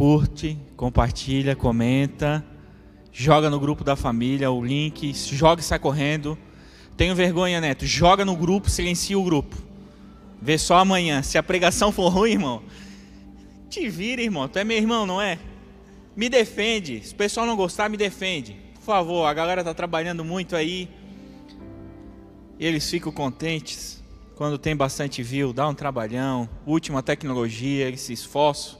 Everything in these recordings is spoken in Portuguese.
curte, compartilha, comenta, joga no grupo da família o link, joga e sai correndo. Tenho vergonha, Neto, joga no grupo, silencia o grupo. Vê só amanhã. Se a pregação for ruim, irmão, te vira, irmão. Tu é meu irmão, não é? Me defende. Se o pessoal não gostar, me defende. Por favor, a galera tá trabalhando muito aí. Eles ficam contentes quando tem bastante view, dá um trabalhão, última tecnologia, eles se esforçam.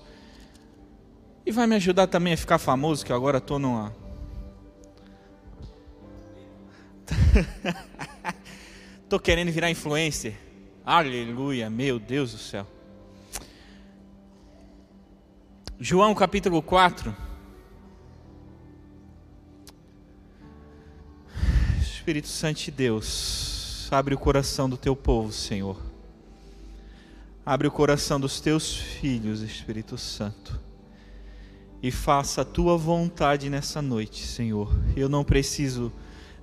E vai me ajudar também a ficar famoso, que agora estou numa. Estou querendo virar influencer. Aleluia, meu Deus do céu. João capítulo 4. Espírito Santo de Deus, abre o coração do teu povo, Senhor. Abre o coração dos teus filhos, Espírito Santo. E faça a tua vontade nessa noite, Senhor. Eu não preciso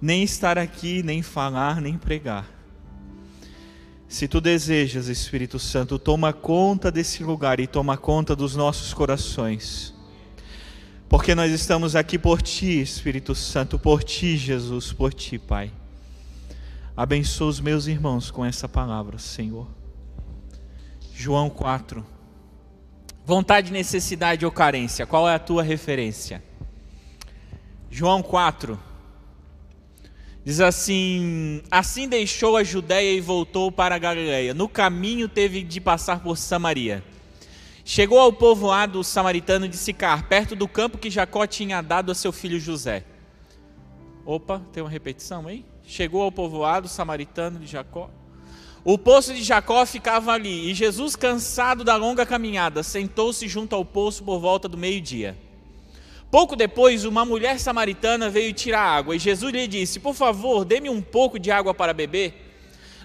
nem estar aqui, nem falar, nem pregar. Se tu desejas, Espírito Santo, toma conta desse lugar e toma conta dos nossos corações. Porque nós estamos aqui por ti, Espírito Santo, por ti, Jesus, por ti, Pai. Abençoa os meus irmãos com essa palavra, Senhor. João 4. Vontade, necessidade ou carência, qual é a tua referência? João 4. Diz assim: Assim deixou a Judéia e voltou para a Galiléia. No caminho teve de passar por Samaria. Chegou ao povoado samaritano de Sicar, perto do campo que Jacó tinha dado a seu filho José. Opa, tem uma repetição aí? Chegou ao povoado samaritano de Jacó. O poço de Jacó ficava ali, e Jesus, cansado da longa caminhada, sentou-se junto ao poço por volta do meio-dia. Pouco depois, uma mulher samaritana veio tirar água e Jesus lhe disse: Por favor, dê-me um pouco de água para beber.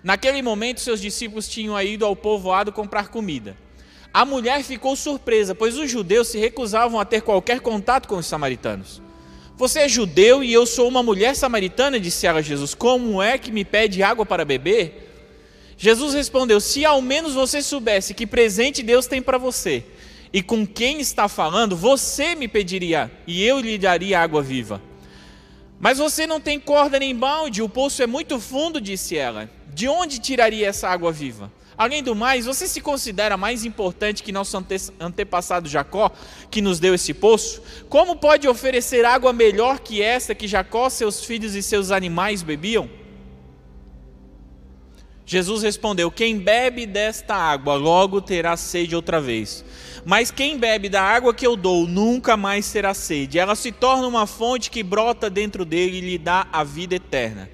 Naquele momento, seus discípulos tinham ido ao povoado comprar comida. A mulher ficou surpresa, pois os judeus se recusavam a ter qualquer contato com os samaritanos. Você é judeu e eu sou uma mulher samaritana, disse ela a Jesus. Como é que me pede água para beber? Jesus respondeu: Se ao menos você soubesse que presente Deus tem para você e com quem está falando, você me pediria e eu lhe daria água viva. Mas você não tem corda nem balde, o poço é muito fundo, disse ela. De onde tiraria essa água viva? Além do mais, você se considera mais importante que nosso ante antepassado Jacó, que nos deu esse poço? Como pode oferecer água melhor que essa que Jacó, seus filhos e seus animais bebiam? Jesus respondeu: Quem bebe desta água logo terá sede outra vez. Mas quem bebe da água que eu dou nunca mais terá sede. Ela se torna uma fonte que brota dentro dele e lhe dá a vida eterna.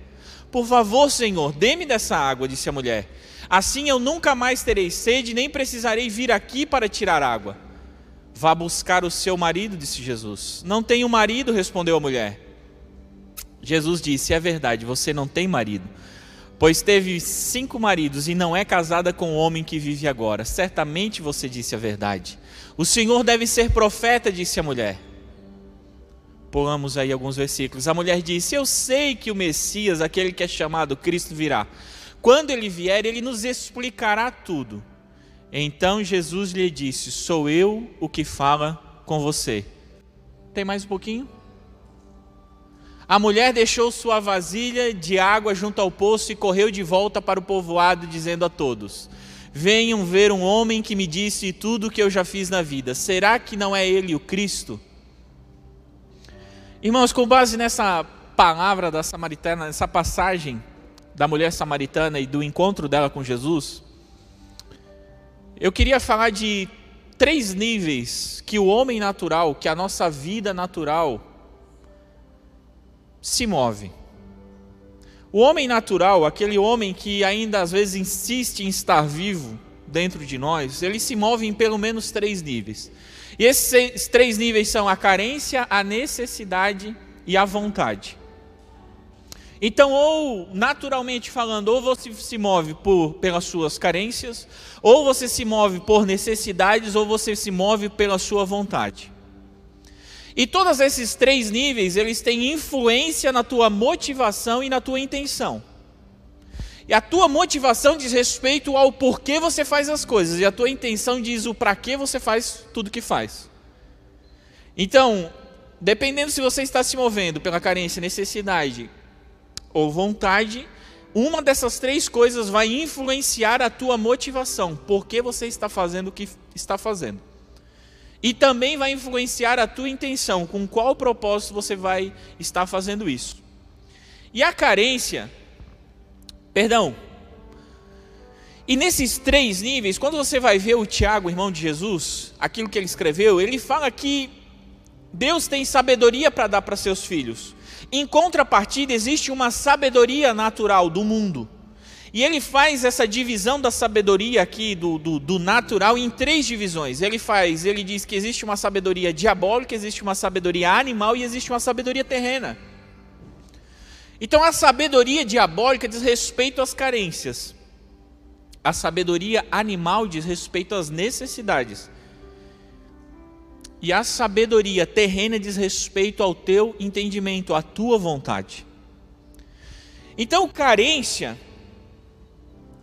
Por favor, Senhor, dê-me dessa água, disse a mulher. Assim eu nunca mais terei sede, nem precisarei vir aqui para tirar água. Vá buscar o seu marido, disse Jesus. Não tenho marido, respondeu a mulher. Jesus disse: É verdade, você não tem marido pois teve cinco maridos e não é casada com o homem que vive agora. Certamente você disse a verdade. O Senhor deve ser profeta, disse a mulher. Pulamos aí alguns versículos. A mulher disse: Eu sei que o Messias, aquele que é chamado Cristo, virá. Quando ele vier, ele nos explicará tudo. Então Jesus lhe disse: Sou eu o que fala com você. Tem mais um pouquinho? A mulher deixou sua vasilha de água junto ao poço e correu de volta para o povoado, dizendo a todos: Venham ver um homem que me disse tudo o que eu já fiz na vida. Será que não é ele o Cristo? Irmãos, com base nessa palavra da samaritana, nessa passagem da mulher samaritana e do encontro dela com Jesus, eu queria falar de três níveis que o homem natural, que a nossa vida natural se move. O homem natural, aquele homem que ainda às vezes insiste em estar vivo dentro de nós, ele se move em pelo menos três níveis. E esses três níveis são a carência, a necessidade e a vontade. Então, ou naturalmente falando, ou você se move por, pelas suas carências, ou você se move por necessidades, ou você se move pela sua vontade. E todos esses três níveis, eles têm influência na tua motivação e na tua intenção. E a tua motivação diz respeito ao porquê você faz as coisas, e a tua intenção diz o para que você faz tudo que faz. Então, dependendo se você está se movendo pela carência, necessidade ou vontade, uma dessas três coisas vai influenciar a tua motivação, por que você está fazendo o que está fazendo. E também vai influenciar a tua intenção, com qual propósito você vai estar fazendo isso. E a carência, perdão, e nesses três níveis, quando você vai ver o Tiago, irmão de Jesus, aquilo que ele escreveu, ele fala que Deus tem sabedoria para dar para seus filhos. Em contrapartida, existe uma sabedoria natural do mundo. E ele faz essa divisão da sabedoria aqui, do, do, do, natural, em três divisões. Ele faz, ele diz que existe uma sabedoria diabólica, existe uma sabedoria animal e existe uma sabedoria terrena. Então a sabedoria diabólica diz respeito às carências. A sabedoria animal diz respeito às necessidades. E a sabedoria terrena diz respeito ao teu entendimento, à tua vontade. Então, carência,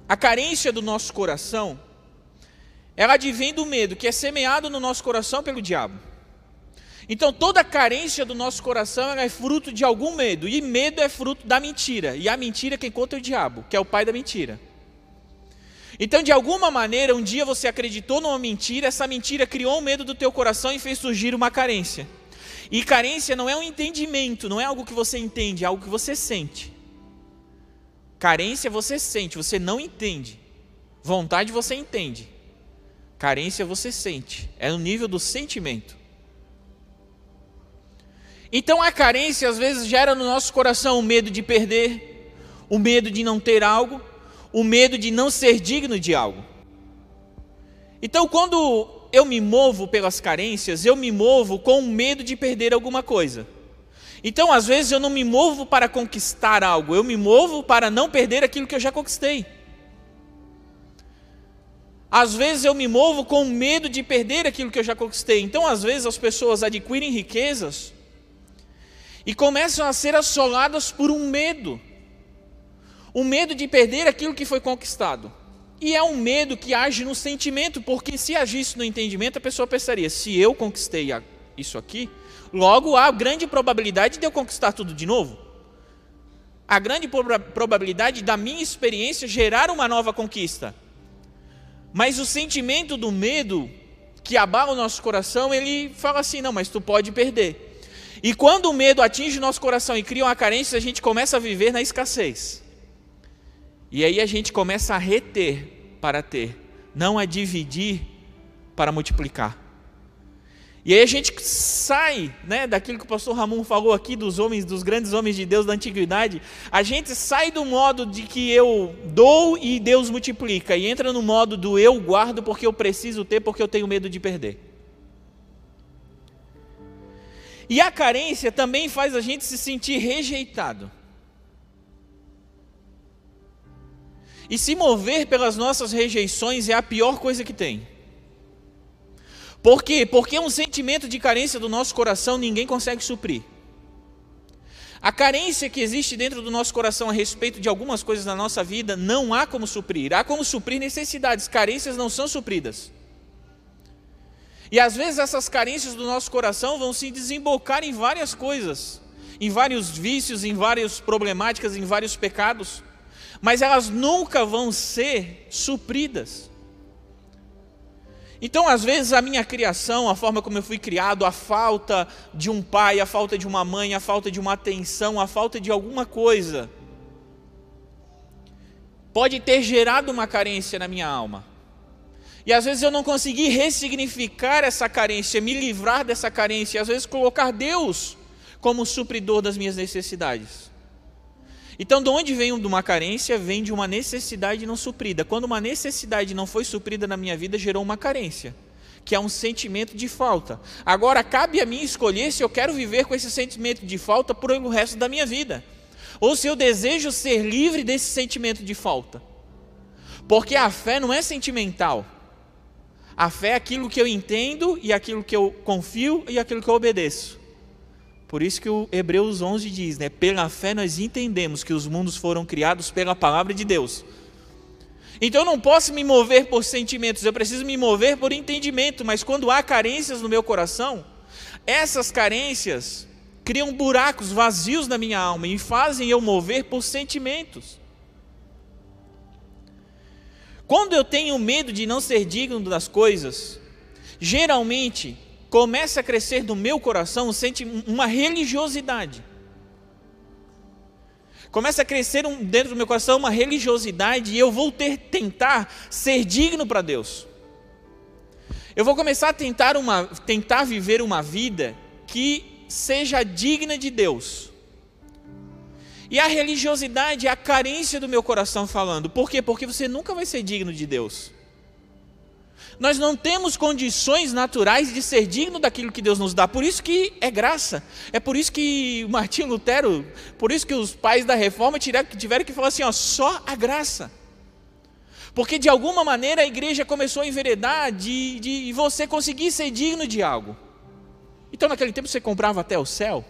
a carência do nosso coração, ela advém do medo que é semeado no nosso coração pelo diabo. Então, toda carência do nosso coração é fruto de algum medo, e medo é fruto da mentira, e a mentira quem conta é o diabo, que é o pai da mentira. Então, de alguma maneira, um dia você acreditou numa mentira, essa mentira criou um medo do teu coração e fez surgir uma carência. E carência não é um entendimento, não é algo que você entende, é algo que você sente. Carência você sente, você não entende. Vontade você entende. Carência você sente, é no nível do sentimento. Então a carência às vezes gera no nosso coração o medo de perder, o medo de não ter algo, o medo de não ser digno de algo. Então, quando eu me movo pelas carências, eu me movo com medo de perder alguma coisa. Então, às vezes, eu não me movo para conquistar algo, eu me movo para não perder aquilo que eu já conquistei. Às vezes eu me movo com medo de perder aquilo que eu já conquistei. Então, às vezes, as pessoas adquirem riquezas e começam a ser assoladas por um medo o medo de perder aquilo que foi conquistado. E é um medo que age no sentimento, porque se agisse no entendimento, a pessoa pensaria: se eu conquistei isso aqui, logo há grande probabilidade de eu conquistar tudo de novo. A grande probabilidade da minha experiência gerar uma nova conquista. Mas o sentimento do medo que abala o nosso coração, ele fala assim: não, mas tu pode perder. E quando o medo atinge o nosso coração e cria uma carência, a gente começa a viver na escassez. E aí a gente começa a reter para ter, não a dividir para multiplicar. E aí a gente sai, né, daquilo que o pastor Ramon falou aqui dos homens, dos grandes homens de Deus da antiguidade, a gente sai do modo de que eu dou e Deus multiplica e entra no modo do eu guardo porque eu preciso ter, porque eu tenho medo de perder. E a carência também faz a gente se sentir rejeitado. E se mover pelas nossas rejeições é a pior coisa que tem. Por quê? Porque um sentimento de carência do nosso coração ninguém consegue suprir. A carência que existe dentro do nosso coração a respeito de algumas coisas na nossa vida não há como suprir. Há como suprir necessidades, carências não são supridas. E às vezes essas carências do nosso coração vão se desembocar em várias coisas, em vários vícios, em várias problemáticas, em vários pecados mas elas nunca vão ser supridas. Então, às vezes, a minha criação, a forma como eu fui criado, a falta de um pai, a falta de uma mãe, a falta de uma atenção, a falta de alguma coisa, pode ter gerado uma carência na minha alma. E às vezes eu não consegui ressignificar essa carência, me livrar dessa carência, e às vezes colocar Deus como supridor das minhas necessidades. Então, de onde vem uma carência? Vem de uma necessidade não suprida. Quando uma necessidade não foi suprida na minha vida, gerou uma carência, que é um sentimento de falta. Agora, cabe a mim escolher se eu quero viver com esse sentimento de falta por o resto da minha vida, ou se eu desejo ser livre desse sentimento de falta. Porque a fé não é sentimental. A fé é aquilo que eu entendo e aquilo que eu confio e aquilo que eu obedeço. Por isso que o Hebreus 11 diz, né? Pela fé nós entendemos que os mundos foram criados pela palavra de Deus. Então eu não posso me mover por sentimentos, eu preciso me mover por entendimento, mas quando há carências no meu coração, Essas carências criam buracos vazios na minha alma e fazem eu mover por sentimentos. Quando eu tenho medo de não ser digno das coisas, geralmente começa a crescer no meu coração uma religiosidade. Começa a crescer dentro do meu coração uma religiosidade e eu vou ter tentar ser digno para Deus. Eu vou começar a tentar, uma, tentar viver uma vida que seja digna de Deus. E a religiosidade é a carência do meu coração falando. Por quê? Porque você nunca vai ser digno de Deus. Nós não temos condições naturais de ser digno daquilo que Deus nos dá. Por isso que é graça. É por isso que Martinho Lutero, por isso que os pais da reforma tiveram que falar assim, ó, só a graça. Porque de alguma maneira a igreja começou a enveredar de, de você conseguir ser digno de algo. Então naquele tempo você comprava até o céu.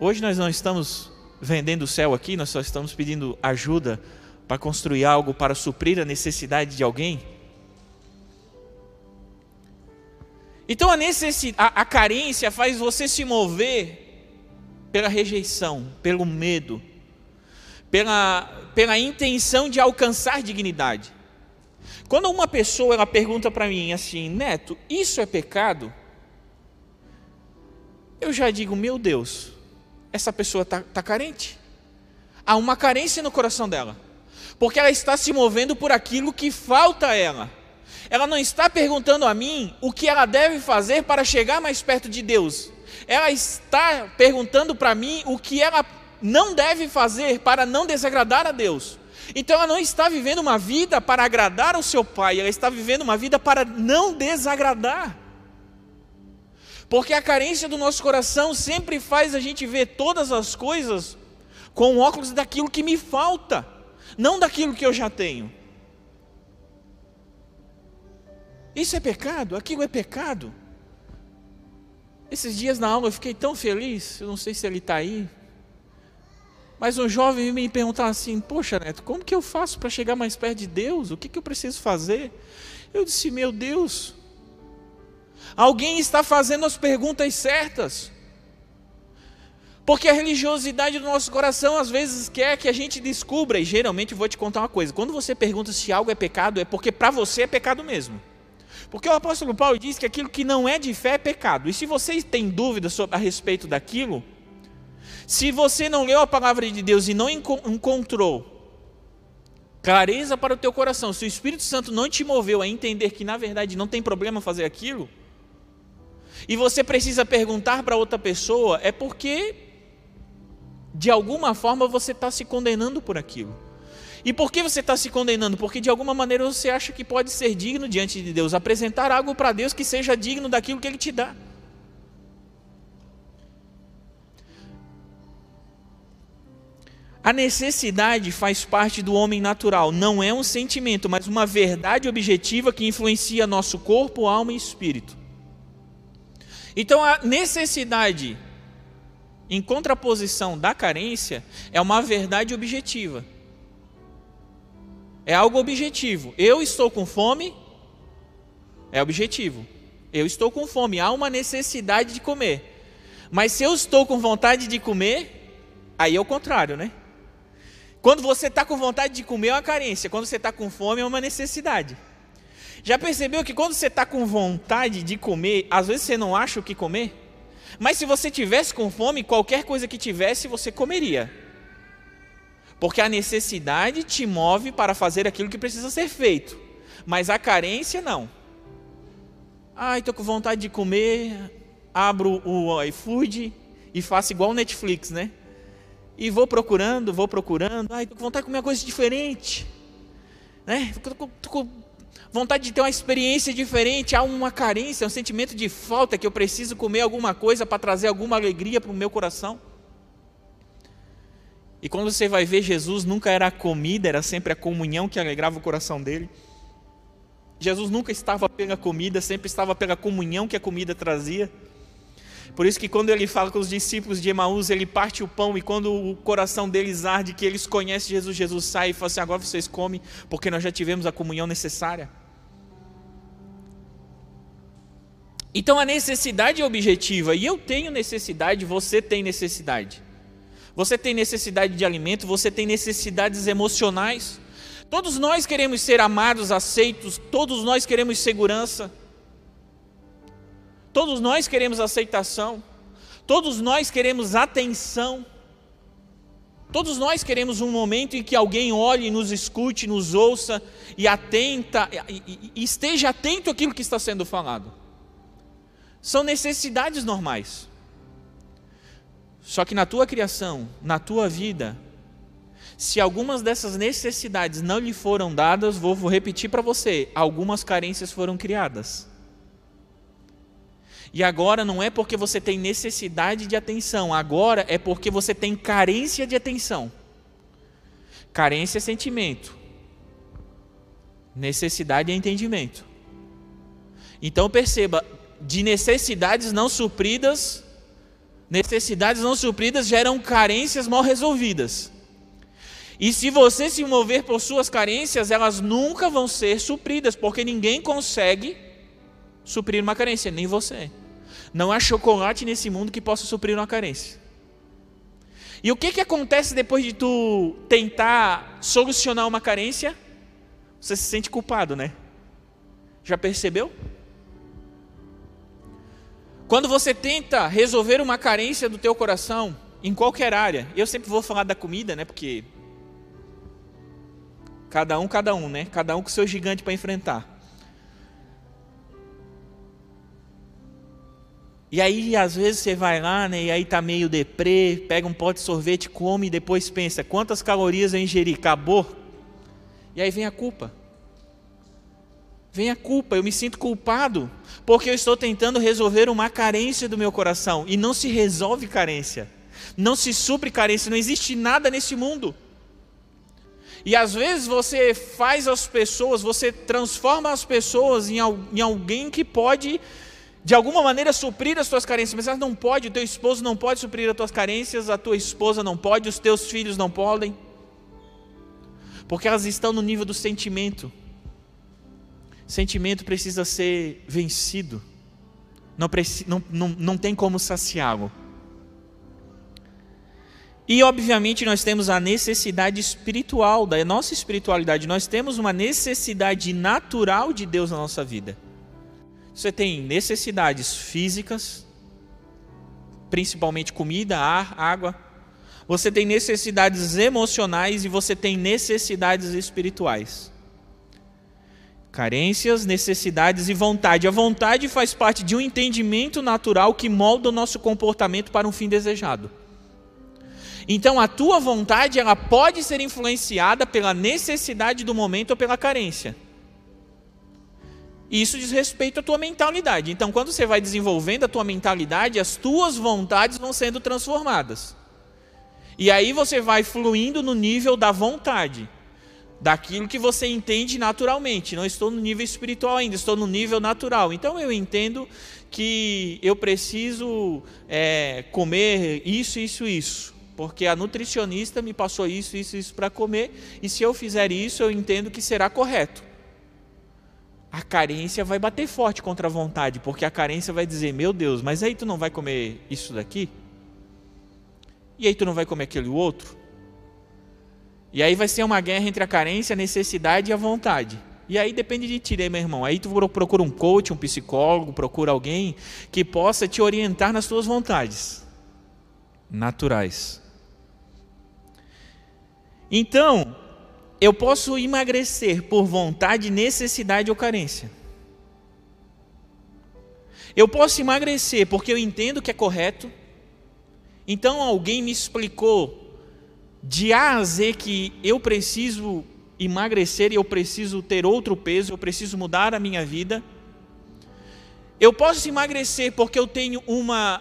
Hoje nós não estamos vendendo o céu aqui, nós só estamos pedindo ajuda para construir algo para suprir a necessidade de alguém. Então a, a, a carência faz você se mover pela rejeição, pelo medo, pela, pela intenção de alcançar dignidade. Quando uma pessoa ela pergunta para mim assim, Neto, isso é pecado? Eu já digo, meu Deus, essa pessoa está tá carente. Há uma carência no coração dela, porque ela está se movendo por aquilo que falta a ela. Ela não está perguntando a mim o que ela deve fazer para chegar mais perto de Deus. Ela está perguntando para mim o que ela não deve fazer para não desagradar a Deus. Então ela não está vivendo uma vida para agradar ao seu pai, ela está vivendo uma vida para não desagradar. Porque a carência do nosso coração sempre faz a gente ver todas as coisas com óculos daquilo que me falta, não daquilo que eu já tenho. Isso é pecado? Aquilo é pecado? Esses dias na aula eu fiquei tão feliz, eu não sei se ele está aí, mas um jovem me perguntar assim: Poxa, Neto, como que eu faço para chegar mais perto de Deus? O que, que eu preciso fazer? Eu disse: Meu Deus, alguém está fazendo as perguntas certas. Porque a religiosidade do nosso coração às vezes quer que a gente descubra, e geralmente vou te contar uma coisa: quando você pergunta se algo é pecado, é porque para você é pecado mesmo. Porque o apóstolo Paulo diz que aquilo que não é de fé é pecado. E se você tem dúvidas a respeito daquilo, se você não leu a palavra de Deus e não encontrou clareza para o teu coração, se o Espírito Santo não te moveu a entender que na verdade não tem problema fazer aquilo, e você precisa perguntar para outra pessoa, é porque de alguma forma você está se condenando por aquilo. E por que você está se condenando? Porque de alguma maneira você acha que pode ser digno diante de Deus, apresentar algo para Deus que seja digno daquilo que Ele te dá. A necessidade faz parte do homem natural, não é um sentimento, mas uma verdade objetiva que influencia nosso corpo, alma e espírito. Então a necessidade, em contraposição da carência, é uma verdade objetiva. É algo objetivo. Eu estou com fome, é objetivo. Eu estou com fome, há uma necessidade de comer. Mas se eu estou com vontade de comer, aí é o contrário, né? Quando você está com vontade de comer é uma carência, quando você está com fome é uma necessidade. Já percebeu que quando você está com vontade de comer, às vezes você não acha o que comer? Mas se você tivesse com fome, qualquer coisa que tivesse, você comeria. Porque a necessidade te move para fazer aquilo que precisa ser feito. Mas a carência não. Ai, estou com vontade de comer, abro o iFood e faço igual o Netflix, né? E vou procurando, vou procurando. Ai, tô com vontade de comer uma coisa diferente. Né? Com vontade de ter uma experiência diferente. Há uma carência, um sentimento de falta que eu preciso comer alguma coisa para trazer alguma alegria para o meu coração. E quando você vai ver, Jesus nunca era a comida, era sempre a comunhão que alegrava o coração dele. Jesus nunca estava pela comida, sempre estava pela comunhão que a comida trazia. Por isso que quando ele fala com os discípulos de Emaús, ele parte o pão e quando o coração deles arde, que eles conhecem Jesus, Jesus sai e fala assim: agora vocês comem, porque nós já tivemos a comunhão necessária. Então a necessidade é objetiva e eu tenho necessidade, você tem necessidade. Você tem necessidade de alimento, você tem necessidades emocionais. Todos nós queremos ser amados, aceitos, todos nós queremos segurança. Todos nós queremos aceitação. Todos nós queremos atenção. Todos nós queremos um momento em que alguém olhe, nos escute, nos ouça e atenta e, e esteja atento àquilo que está sendo falado. São necessidades normais. Só que na tua criação, na tua vida, se algumas dessas necessidades não lhe foram dadas, vou, vou repetir para você: algumas carências foram criadas. E agora não é porque você tem necessidade de atenção, agora é porque você tem carência de atenção. Carência é sentimento, necessidade é entendimento. Então perceba, de necessidades não supridas, necessidades não supridas geram carências mal resolvidas. E se você se mover por suas carências, elas nunca vão ser supridas, porque ninguém consegue suprir uma carência, nem você. Não há chocolate nesse mundo que possa suprir uma carência. E o que, que acontece depois de tu tentar solucionar uma carência? Você se sente culpado, né? Já percebeu? Quando você tenta resolver uma carência do teu coração, em qualquer área, eu sempre vou falar da comida, né? Porque cada um, cada um, né? Cada um com seu gigante para enfrentar. E aí, às vezes, você vai lá, né? E aí tá meio deprê, pega um pote de sorvete, come e depois pensa, quantas calorias eu ingeri? Acabou? E aí vem a culpa. Vem a culpa, eu me sinto culpado porque eu estou tentando resolver uma carência do meu coração e não se resolve carência, não se supre carência, não existe nada nesse mundo. E às vezes você faz as pessoas, você transforma as pessoas em, em alguém que pode, de alguma maneira, suprir as suas carências, mas elas não pode, o teu esposo não pode suprir as tuas carências, a tua esposa não pode, os teus filhos não podem, porque elas estão no nível do sentimento. Sentimento precisa ser vencido. Não, não, não, não tem como saciá-lo. E, obviamente, nós temos a necessidade espiritual, da nossa espiritualidade. Nós temos uma necessidade natural de Deus na nossa vida. Você tem necessidades físicas, principalmente comida, ar, água. Você tem necessidades emocionais e você tem necessidades espirituais. Carências, necessidades e vontade. A vontade faz parte de um entendimento natural que molda o nosso comportamento para um fim desejado. Então, a tua vontade ela pode ser influenciada pela necessidade do momento ou pela carência. Isso diz respeito à tua mentalidade. Então, quando você vai desenvolvendo a tua mentalidade, as tuas vontades vão sendo transformadas. E aí você vai fluindo no nível da vontade daquilo que você entende naturalmente. Não estou no nível espiritual ainda, estou no nível natural. Então eu entendo que eu preciso é, comer isso, isso, isso. Porque a nutricionista me passou isso, isso, isso para comer, e se eu fizer isso, eu entendo que será correto. A carência vai bater forte contra a vontade, porque a carência vai dizer: Meu Deus, mas aí tu não vai comer isso daqui? E aí tu não vai comer aquele outro? E aí vai ser uma guerra entre a carência, a necessidade e a vontade. E aí depende de ti, né, meu irmão? Aí tu procura um coach, um psicólogo, procura alguém que possa te orientar nas tuas vontades naturais. Então, eu posso emagrecer por vontade, necessidade ou carência. Eu posso emagrecer porque eu entendo que é correto. Então alguém me explicou de A a Z que eu preciso emagrecer e eu preciso ter outro peso, eu preciso mudar a minha vida. Eu posso emagrecer porque eu tenho uma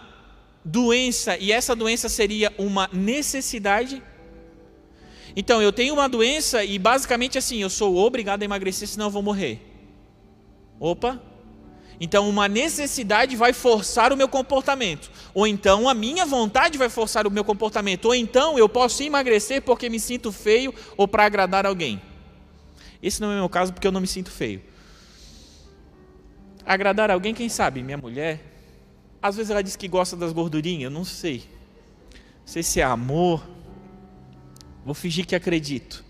doença e essa doença seria uma necessidade. Então, eu tenho uma doença e basicamente assim, eu sou obrigado a emagrecer senão eu vou morrer. Opa, então, uma necessidade vai forçar o meu comportamento, ou então a minha vontade vai forçar o meu comportamento, ou então eu posso emagrecer porque me sinto feio ou para agradar alguém. Esse não é o meu caso porque eu não me sinto feio. agradar alguém, quem sabe? Minha mulher. Às vezes ela diz que gosta das gordurinhas, não sei. Não sei se é amor. Vou fingir que acredito.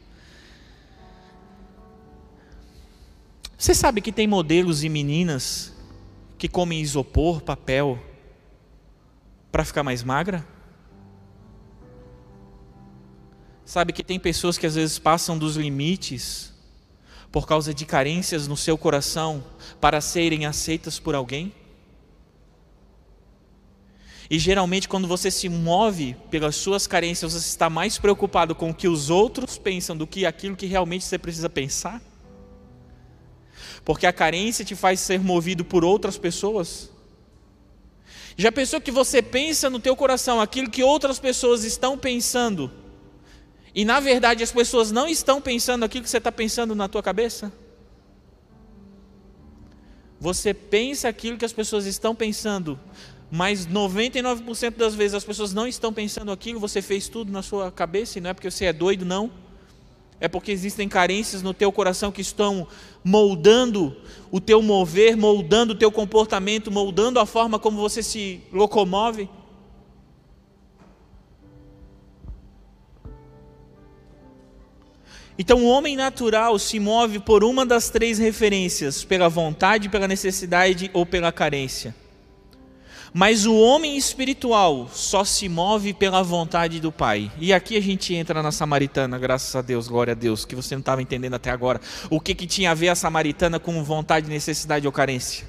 Você sabe que tem modelos e meninas que comem isopor, papel, para ficar mais magra? Sabe que tem pessoas que às vezes passam dos limites por causa de carências no seu coração para serem aceitas por alguém? E geralmente, quando você se move pelas suas carências, você está mais preocupado com o que os outros pensam do que aquilo que realmente você precisa pensar? Porque a carência te faz ser movido por outras pessoas? Já pensou que você pensa no teu coração aquilo que outras pessoas estão pensando? E na verdade as pessoas não estão pensando aquilo que você está pensando na tua cabeça? Você pensa aquilo que as pessoas estão pensando, mas 99% das vezes as pessoas não estão pensando aquilo, você fez tudo na sua cabeça e não é porque você é doido, não. É porque existem carências no teu coração que estão moldando o teu mover, moldando o teu comportamento, moldando a forma como você se locomove. Então, o homem natural se move por uma das três referências: pela vontade, pela necessidade ou pela carência. Mas o homem espiritual só se move pela vontade do Pai. E aqui a gente entra na samaritana, graças a Deus, glória a Deus, que você não estava entendendo até agora. O que, que tinha a ver a samaritana com vontade, necessidade ou carência?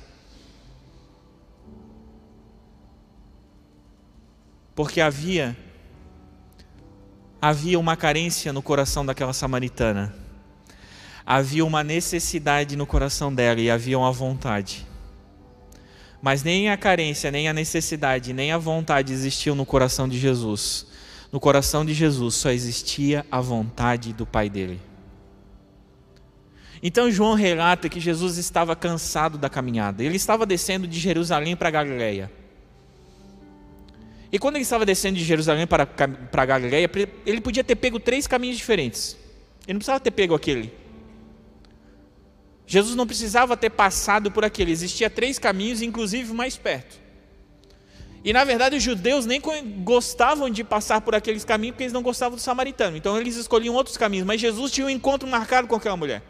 Porque havia havia uma carência no coração daquela samaritana. Havia uma necessidade no coração dela e havia uma vontade. Mas nem a carência, nem a necessidade, nem a vontade existiam no coração de Jesus. No coração de Jesus só existia a vontade do Pai dele. Então João relata que Jesus estava cansado da caminhada. Ele estava descendo de Jerusalém para Galiléia. E quando ele estava descendo de Jerusalém para, para Galiléia, ele podia ter pego três caminhos diferentes. Ele não precisava ter pego aquele. Jesus não precisava ter passado por aquele. Existia três caminhos, inclusive mais perto. E na verdade os judeus nem gostavam de passar por aqueles caminhos porque eles não gostavam do samaritano. Então eles escolhiam outros caminhos. Mas Jesus tinha um encontro marcado com aquela mulher.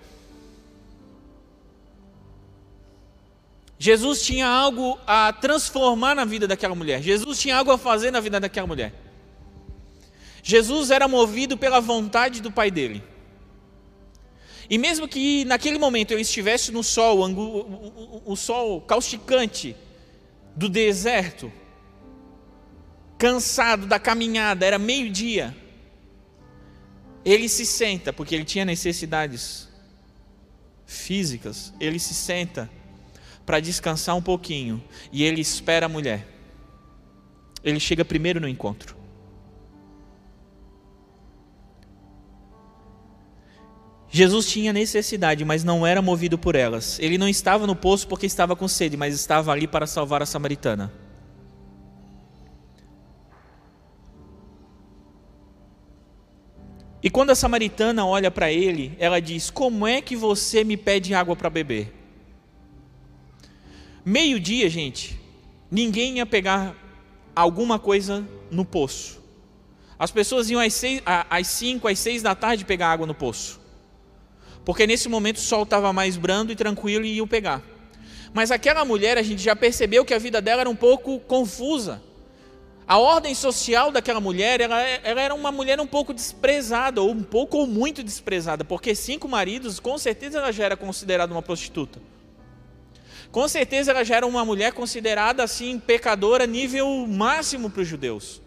Jesus tinha algo a transformar na vida daquela mulher. Jesus tinha algo a fazer na vida daquela mulher. Jesus era movido pela vontade do pai dele. E mesmo que naquele momento ele estivesse no sol, o, sol causticante do deserto, cansado da caminhada, era meio-dia, ele se senta, porque ele tinha necessidades físicas, ele se senta para descansar um pouquinho e ele espera a mulher. Ele chega primeiro no encontro. Jesus tinha necessidade, mas não era movido por elas. Ele não estava no poço porque estava com sede, mas estava ali para salvar a samaritana. E quando a samaritana olha para ele, ela diz: Como é que você me pede água para beber? Meio-dia, gente, ninguém ia pegar alguma coisa no poço. As pessoas iam às, seis, às cinco, às seis da tarde pegar água no poço. Porque nesse momento o sol estava mais brando e tranquilo e iam pegar. Mas aquela mulher, a gente já percebeu que a vida dela era um pouco confusa. A ordem social daquela mulher, ela, ela, era uma mulher um pouco desprezada, ou um pouco ou muito desprezada, porque cinco maridos, com certeza ela já era considerada uma prostituta. Com certeza ela já era uma mulher considerada assim pecadora nível máximo para os judeus.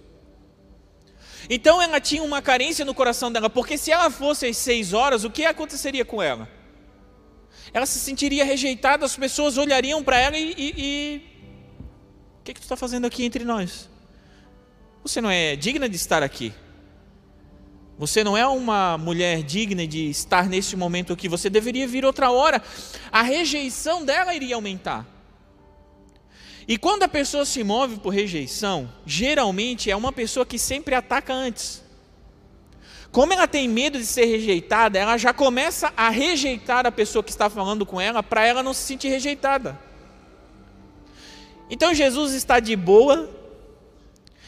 Então ela tinha uma carência no coração dela, porque se ela fosse às seis horas, o que aconteceria com ela? Ela se sentiria rejeitada, as pessoas olhariam para ela e, e, e... O que, que tu está fazendo aqui entre nós? Você não é digna de estar aqui. Você não é uma mulher digna de estar nesse momento aqui, você deveria vir outra hora. A rejeição dela iria aumentar. E quando a pessoa se move por rejeição, geralmente é uma pessoa que sempre ataca antes. Como ela tem medo de ser rejeitada, ela já começa a rejeitar a pessoa que está falando com ela para ela não se sentir rejeitada. Então Jesus está de boa.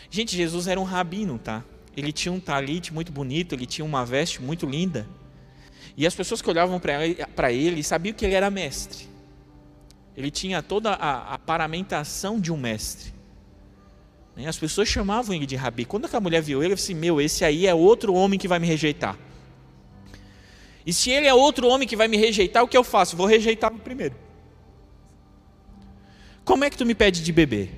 Gente, Jesus era um rabino, tá? Ele tinha um talite muito bonito, ele tinha uma veste muito linda. E as pessoas que olhavam para ele sabiam que ele era mestre. Ele tinha toda a, a paramentação de um mestre. Né? As pessoas chamavam ele de rabi. Quando a mulher viu ele, ela disse: Meu, esse aí é outro homem que vai me rejeitar. E se ele é outro homem que vai me rejeitar, o que eu faço? Vou rejeitar primeiro. Como é que tu me pede de beber?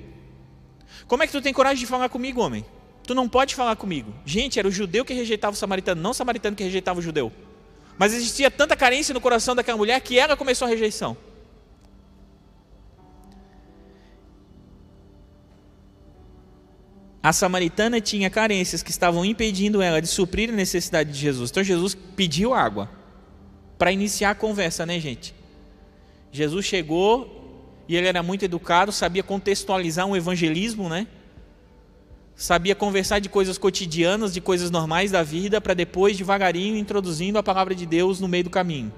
Como é que tu tem coragem de falar comigo, homem? Tu não pode falar comigo. Gente, era o judeu que rejeitava o samaritano, não o samaritano que rejeitava o judeu. Mas existia tanta carência no coração daquela mulher que ela começou a rejeição. A samaritana tinha carências que estavam impedindo ela de suprir a necessidade de Jesus. Então Jesus pediu água para iniciar a conversa, né, gente? Jesus chegou e ele era muito educado, sabia contextualizar um evangelismo, né? Sabia conversar de coisas cotidianas, de coisas normais da vida, para depois, devagarinho, introduzindo a palavra de Deus no meio do caminho.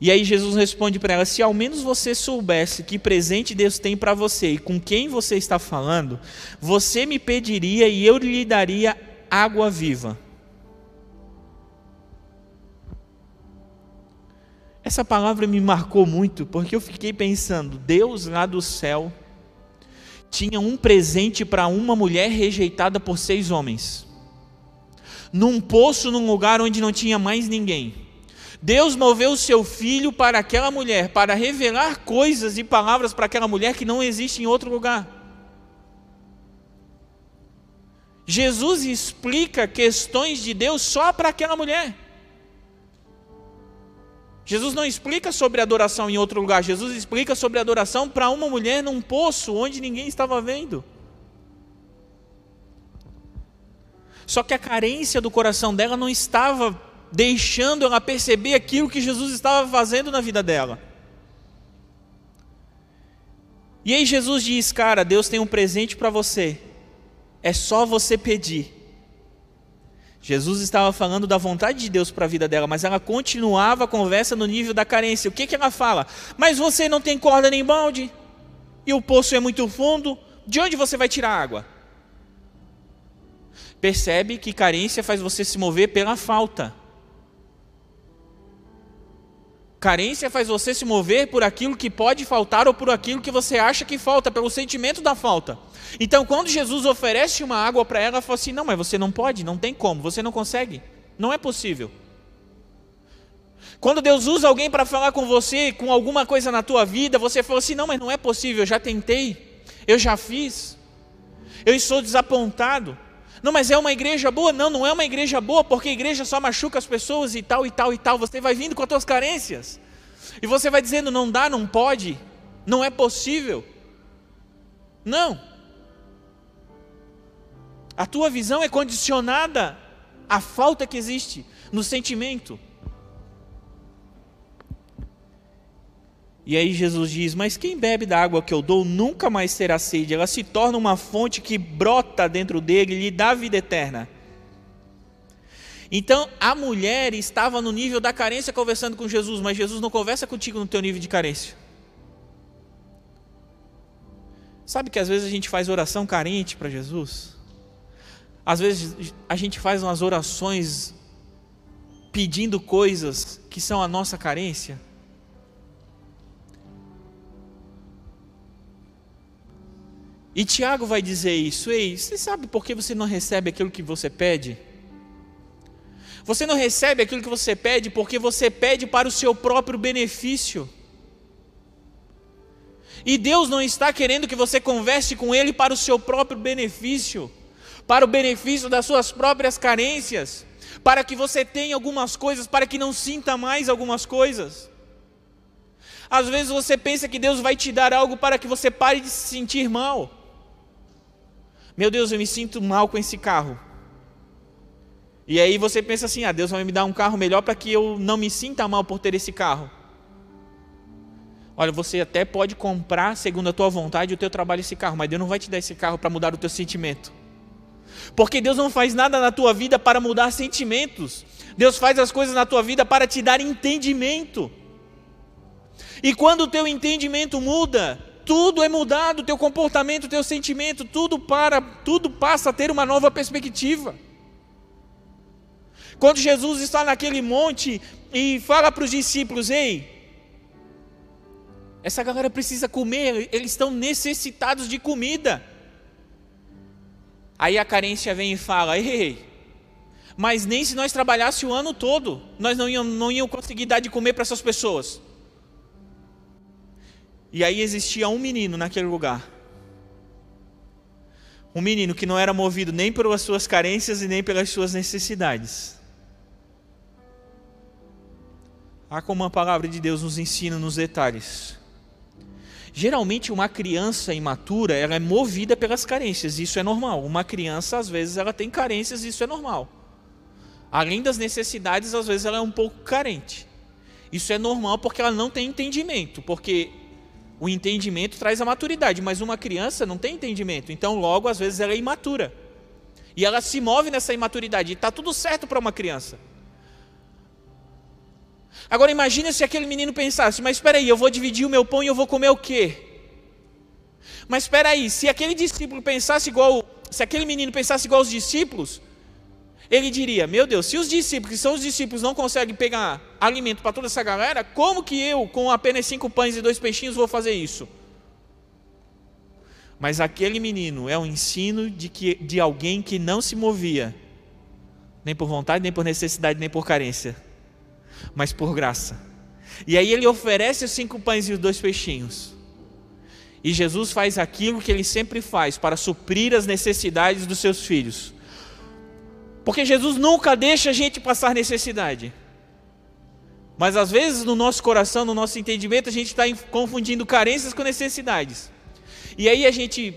E aí Jesus responde para ela: Se ao menos você soubesse que presente Deus tem para você e com quem você está falando, você me pediria e eu lhe daria água viva. Essa palavra me marcou muito, porque eu fiquei pensando: Deus lá do céu tinha um presente para uma mulher rejeitada por seis homens, num poço, num lugar onde não tinha mais ninguém. Deus moveu o seu filho para aquela mulher, para revelar coisas e palavras para aquela mulher que não existe em outro lugar. Jesus explica questões de Deus só para aquela mulher. Jesus não explica sobre adoração em outro lugar, Jesus explica sobre adoração para uma mulher num poço onde ninguém estava vendo. Só que a carência do coração dela não estava deixando ela perceber aquilo que Jesus estava fazendo na vida dela. E aí Jesus diz: Cara, Deus tem um presente para você, é só você pedir. Jesus estava falando da vontade de Deus para a vida dela, mas ela continuava a conversa no nível da carência. O que, que ela fala? Mas você não tem corda nem balde, e o poço é muito fundo, de onde você vai tirar água? Percebe que carência faz você se mover pela falta. Carência faz você se mover por aquilo que pode faltar ou por aquilo que você acha que falta, pelo sentimento da falta. Então, quando Jesus oferece uma água para ela, ela fala assim: Não, mas você não pode, não tem como, você não consegue, não é possível. Quando Deus usa alguém para falar com você, com alguma coisa na tua vida, você fala assim: Não, mas não é possível, eu já tentei, eu já fiz, eu estou desapontado. Não, mas é uma igreja boa? Não, não é uma igreja boa, porque a igreja só machuca as pessoas e tal e tal e tal. Você vai vindo com as suas carências. E você vai dizendo: não dá, não pode, não é possível. Não. A tua visão é condicionada à falta que existe no sentimento. E aí Jesus diz: Mas quem bebe da água que eu dou nunca mais terá sede, ela se torna uma fonte que brota dentro dele e lhe dá vida eterna. Então a mulher estava no nível da carência conversando com Jesus, mas Jesus não conversa contigo no teu nível de carência. Sabe que às vezes a gente faz oração carente para Jesus? Às vezes a gente faz umas orações pedindo coisas que são a nossa carência. E Tiago vai dizer isso: Ei, você sabe por que você não recebe aquilo que você pede? Você não recebe aquilo que você pede porque você pede para o seu próprio benefício. E Deus não está querendo que você converse com Ele para o seu próprio benefício, para o benefício das suas próprias carências, para que você tenha algumas coisas, para que não sinta mais algumas coisas. Às vezes você pensa que Deus vai te dar algo para que você pare de se sentir mal. Meu Deus, eu me sinto mal com esse carro. E aí você pensa assim: ah, Deus vai me dar um carro melhor para que eu não me sinta mal por ter esse carro. Olha, você até pode comprar, segundo a tua vontade, o teu trabalho esse carro, mas Deus não vai te dar esse carro para mudar o teu sentimento. Porque Deus não faz nada na tua vida para mudar sentimentos. Deus faz as coisas na tua vida para te dar entendimento. E quando o teu entendimento muda, tudo é mudado, teu comportamento, teu sentimento, tudo para, tudo passa a ter uma nova perspectiva. Quando Jesus está naquele monte e fala para os discípulos: Ei, essa galera precisa comer, eles estão necessitados de comida. Aí a carência vem e fala: Ei, mas nem se nós trabalhássemos o ano todo, nós não íamos, não íamos conseguir dar de comer para essas pessoas. E aí existia um menino naquele lugar. Um menino que não era movido nem pelas suas carências e nem pelas suas necessidades. Há como a palavra de Deus nos ensina nos detalhes. Geralmente uma criança imatura, ela é movida pelas carências, isso é normal. Uma criança às vezes ela tem carências, isso é normal. Além das necessidades, às vezes ela é um pouco carente. Isso é normal porque ela não tem entendimento, porque o entendimento traz a maturidade, mas uma criança não tem entendimento, então logo às vezes ela é imatura. E ela se move nessa imaturidade, e está tudo certo para uma criança. Agora imagine se aquele menino pensasse, mas espera aí, eu vou dividir o meu pão e eu vou comer o quê? Mas espera aí, se aquele discípulo pensasse igual, se aquele menino pensasse igual os discípulos, ele diria: Meu Deus, se os discípulos, que são os discípulos, não conseguem pegar alimento para toda essa galera, como que eu, com apenas cinco pães e dois peixinhos, vou fazer isso? Mas aquele menino é um ensino de, que, de alguém que não se movia, nem por vontade, nem por necessidade, nem por carência mas por graça. E aí ele oferece os cinco pães e os dois peixinhos. E Jesus faz aquilo que ele sempre faz para suprir as necessidades dos seus filhos. Porque Jesus nunca deixa a gente passar necessidade. Mas às vezes no nosso coração, no nosso entendimento, a gente está confundindo carências com necessidades. E aí a gente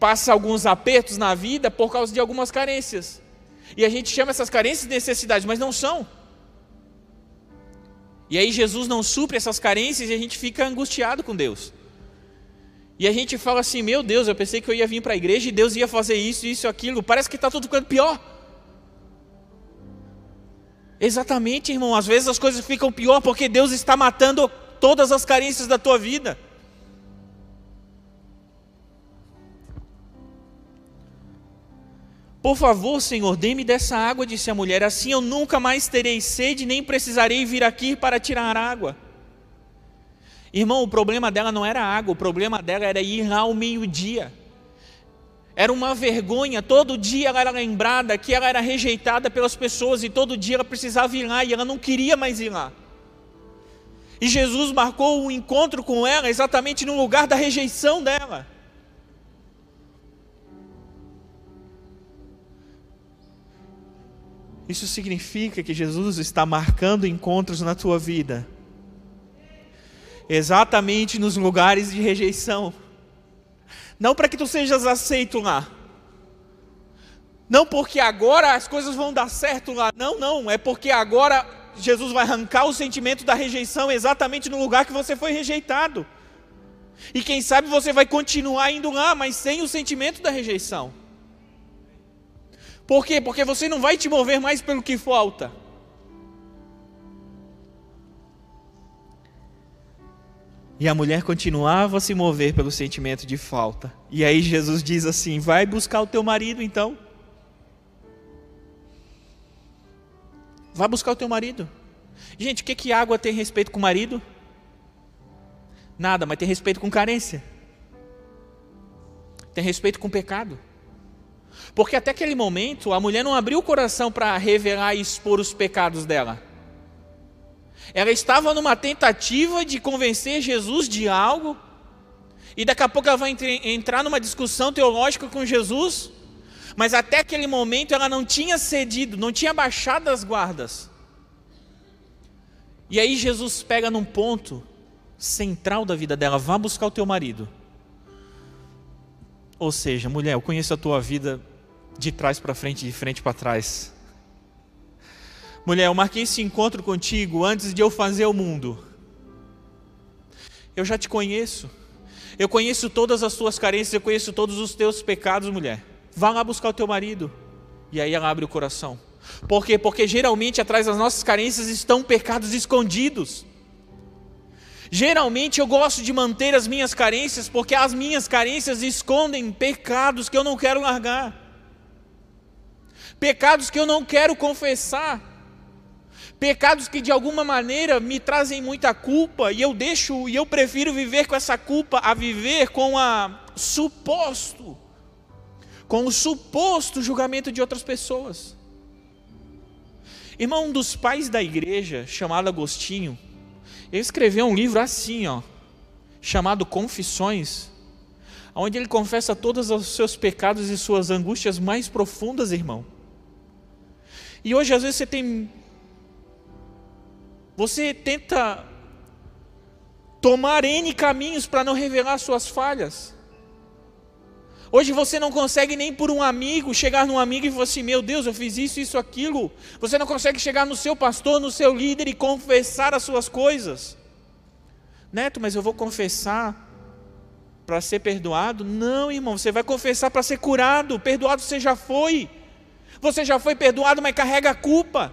passa alguns apertos na vida por causa de algumas carências. E a gente chama essas carências de necessidades, mas não são. E aí Jesus não supre essas carências e a gente fica angustiado com Deus. E a gente fala assim: Meu Deus, eu pensei que eu ia vir para a igreja e Deus ia fazer isso, isso, aquilo. Parece que está tudo ficando pior. Exatamente, irmão. Às vezes as coisas ficam pior porque Deus está matando todas as carências da tua vida. Por favor, Senhor, dê-me dessa água, disse a mulher, assim eu nunca mais terei sede, nem precisarei vir aqui para tirar água. Irmão, o problema dela não era água, o problema dela era ir lá ao meio-dia. Era uma vergonha, todo dia ela era lembrada que ela era rejeitada pelas pessoas e todo dia ela precisava ir lá e ela não queria mais ir lá. E Jesus marcou um encontro com ela exatamente no lugar da rejeição dela. Isso significa que Jesus está marcando encontros na tua vida, exatamente nos lugares de rejeição, não para que tu sejas aceito lá, não porque agora as coisas vão dar certo lá, não, não, é porque agora Jesus vai arrancar o sentimento da rejeição exatamente no lugar que você foi rejeitado. E quem sabe você vai continuar indo lá, mas sem o sentimento da rejeição. Por quê? Porque você não vai te mover mais pelo que falta. E a mulher continuava a se mover pelo sentimento de falta. E aí Jesus diz assim: Vai buscar o teu marido então. Vai buscar o teu marido. Gente, o que, que água tem respeito com o marido? Nada, mas tem respeito com carência. Tem respeito com pecado. Porque até aquele momento a mulher não abriu o coração para revelar e expor os pecados dela. Ela estava numa tentativa de convencer Jesus de algo, e daqui a pouco ela vai entrar numa discussão teológica com Jesus, mas até aquele momento ela não tinha cedido, não tinha baixado as guardas. E aí Jesus pega num ponto central da vida dela: vá buscar o teu marido. Ou seja, mulher, eu conheço a tua vida de trás para frente, de frente para trás. Mulher, eu marquei esse encontro contigo antes de eu fazer o mundo. Eu já te conheço. Eu conheço todas as tuas carências, eu conheço todos os teus pecados, mulher. Vá lá buscar o teu marido. E aí ela abre o coração. Por quê? Porque geralmente atrás das nossas carências estão pecados escondidos. Geralmente eu gosto de manter as minhas carências porque as minhas carências escondem pecados que eu não quero largar, pecados que eu não quero confessar, pecados que de alguma maneira me trazem muita culpa e eu deixo e eu prefiro viver com essa culpa a viver com a suposto com o suposto julgamento de outras pessoas. Irmão, um dos pais da igreja, chamado Agostinho, ele escreveu um livro assim, ó, chamado Confissões, onde ele confessa todos os seus pecados e suas angústias mais profundas, irmão. E hoje às vezes você tem você tenta tomar N caminhos para não revelar suas falhas. Hoje você não consegue nem por um amigo chegar num amigo e falar assim: Meu Deus, eu fiz isso, isso, aquilo. Você não consegue chegar no seu pastor, no seu líder e confessar as suas coisas. Neto, mas eu vou confessar para ser perdoado? Não, irmão, você vai confessar para ser curado. Perdoado você já foi. Você já foi perdoado, mas carrega a culpa.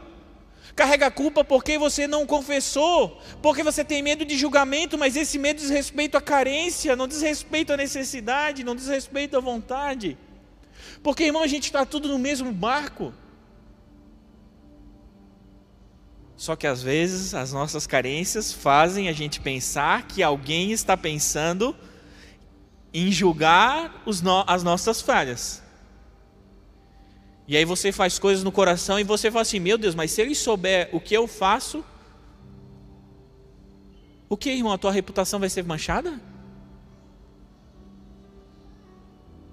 Carrega a culpa porque você não confessou, porque você tem medo de julgamento, mas esse medo diz respeito à carência, não diz respeito à necessidade, não diz respeito à vontade. Porque, irmão, a gente está tudo no mesmo barco. Só que às vezes as nossas carências fazem a gente pensar que alguém está pensando em julgar no as nossas falhas. E aí você faz coisas no coração e você fala assim: meu Deus, mas se ele souber o que eu faço, o que, irmão? A tua reputação vai ser manchada?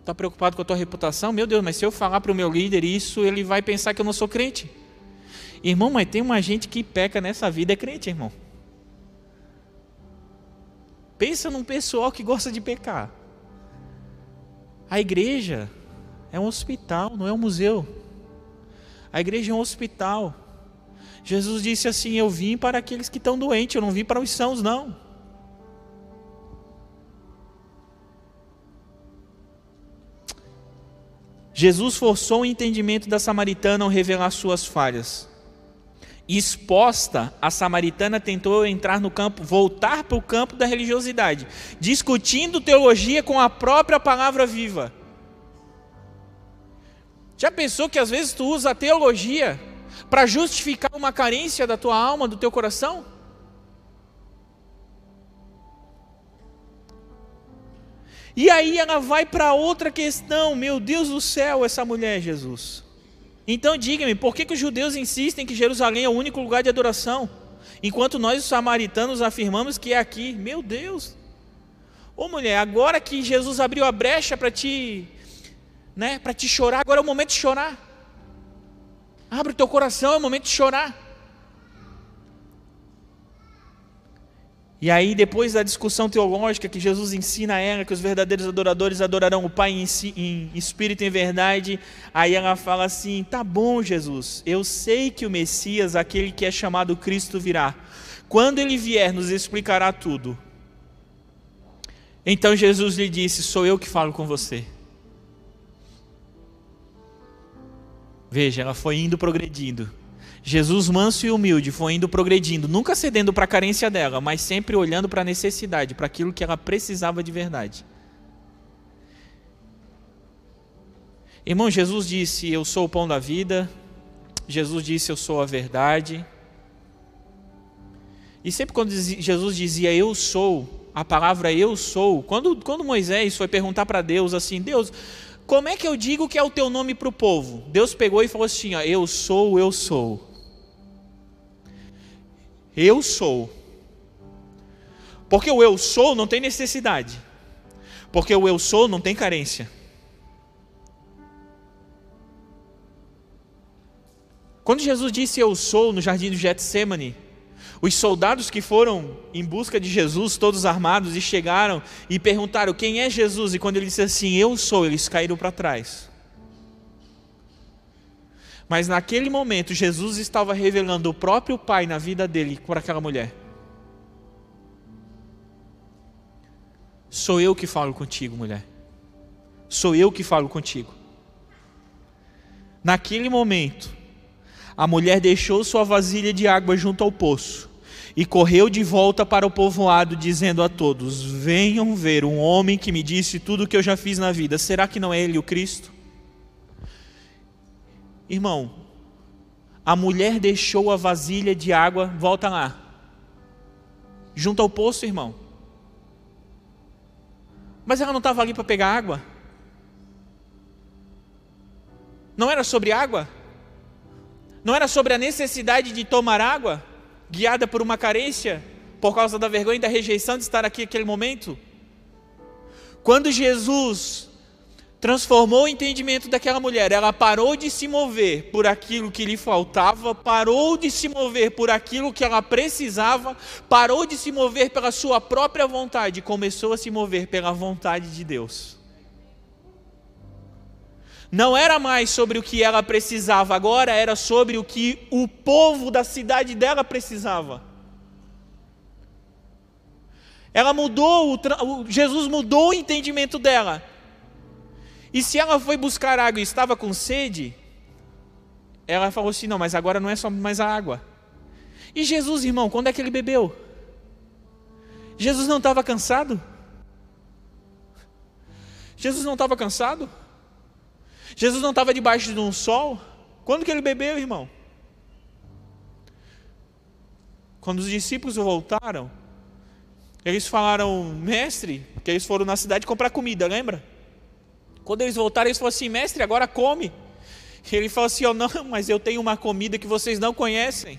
Está preocupado com a tua reputação? Meu Deus, mas se eu falar para o meu líder isso, ele vai pensar que eu não sou crente. Irmão, mas tem uma gente que peca nessa vida é crente, irmão. Pensa num pessoal que gosta de pecar. A igreja é um hospital, não é um museu. A igreja é um hospital. Jesus disse assim: Eu vim para aqueles que estão doentes, eu não vim para os sãos, não. Jesus forçou o entendimento da samaritana ao revelar suas falhas. Exposta, a samaritana tentou entrar no campo, voltar para o campo da religiosidade, discutindo teologia com a própria palavra viva. Já pensou que às vezes tu usa a teologia para justificar uma carência da tua alma, do teu coração? E aí ela vai para outra questão, meu Deus do céu, essa mulher, Jesus. Então diga-me, por que, que os judeus insistem que Jerusalém é o único lugar de adoração, enquanto nós os samaritanos afirmamos que é aqui? Meu Deus! Ô mulher, agora que Jesus abriu a brecha para te né, para te chorar, agora é o momento de chorar. Abre o teu coração, é o momento de chorar. E aí, depois da discussão teológica que Jesus ensina a ela que os verdadeiros adoradores adorarão o Pai em, si, em espírito e em verdade, aí ela fala assim: tá bom, Jesus, eu sei que o Messias, aquele que é chamado Cristo, virá. Quando ele vier, nos explicará tudo. Então Jesus lhe disse: Sou eu que falo com você. Veja, ela foi indo progredindo. Jesus, manso e humilde, foi indo progredindo, nunca cedendo para a carência dela, mas sempre olhando para a necessidade, para aquilo que ela precisava de verdade. Irmão, Jesus disse: Eu sou o pão da vida. Jesus disse: Eu sou a verdade. E sempre quando Jesus dizia eu sou, a palavra eu sou, quando, quando Moisés foi perguntar para Deus assim: Deus, como é que eu digo que é o teu nome para o povo? Deus pegou e falou assim: ó, Eu sou, eu sou. Eu sou. Porque o eu sou não tem necessidade. Porque o eu sou não tem carência. Quando Jesus disse eu sou no jardim do Getsemane, os soldados que foram em busca de Jesus, todos armados, e chegaram e perguntaram: Quem é Jesus? E quando ele disse assim: Eu sou, eles caíram para trás. Mas naquele momento, Jesus estava revelando o próprio Pai na vida dele por aquela mulher. Sou eu que falo contigo, mulher. Sou eu que falo contigo. Naquele momento, a mulher deixou sua vasilha de água junto ao poço e correu de volta para o povoado, dizendo a todos: Venham ver um homem que me disse tudo o que eu já fiz na vida. Será que não é ele o Cristo? Irmão, a mulher deixou a vasilha de água, volta lá, junto ao poço, irmão. Mas ela não estava ali para pegar água? Não era sobre água? Não era sobre a necessidade de tomar água? Guiada por uma carência, por causa da vergonha e da rejeição de estar aqui naquele momento? Quando Jesus transformou o entendimento daquela mulher, ela parou de se mover por aquilo que lhe faltava, parou de se mover por aquilo que ela precisava, parou de se mover pela sua própria vontade e começou a se mover pela vontade de Deus não era mais sobre o que ela precisava, agora era sobre o que o povo da cidade dela precisava. Ela mudou, Jesus mudou o entendimento dela. E se ela foi buscar água e estava com sede, ela falou assim: não, mas agora não é só mais a água. E Jesus, irmão, quando é que ele bebeu? Jesus não estava cansado? Jesus não estava cansado? Jesus não estava debaixo de um sol? Quando que ele bebeu, irmão? Quando os discípulos voltaram, eles falaram, mestre, que eles foram na cidade comprar comida, lembra? Quando eles voltaram, eles falaram assim, mestre, agora come. E ele falou assim, oh, não, mas eu tenho uma comida que vocês não conhecem.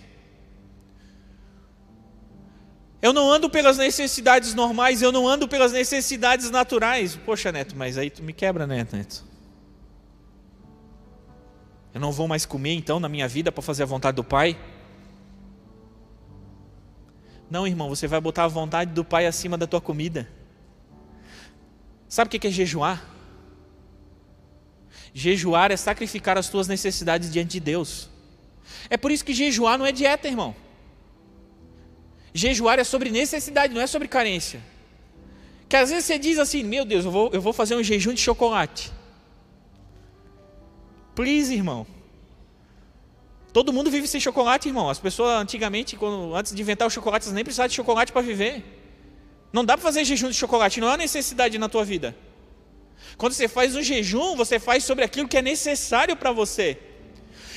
Eu não ando pelas necessidades normais, eu não ando pelas necessidades naturais. Poxa, Neto, mas aí tu me quebra, né, Neto? Eu não vou mais comer então na minha vida para fazer a vontade do Pai? Não, irmão, você vai botar a vontade do Pai acima da tua comida. Sabe o que é jejuar? Jejuar é sacrificar as tuas necessidades diante de Deus. É por isso que jejuar não é dieta, irmão. Jejuar é sobre necessidade, não é sobre carência. Que às vezes você diz assim: Meu Deus, eu vou, eu vou fazer um jejum de chocolate. Please, irmão. Todo mundo vive sem chocolate, irmão. As pessoas antigamente, quando, antes de inventar o chocolate, nem precisavam de chocolate para viver. Não dá para fazer jejum de chocolate, não há necessidade na tua vida. Quando você faz um jejum, você faz sobre aquilo que é necessário para você.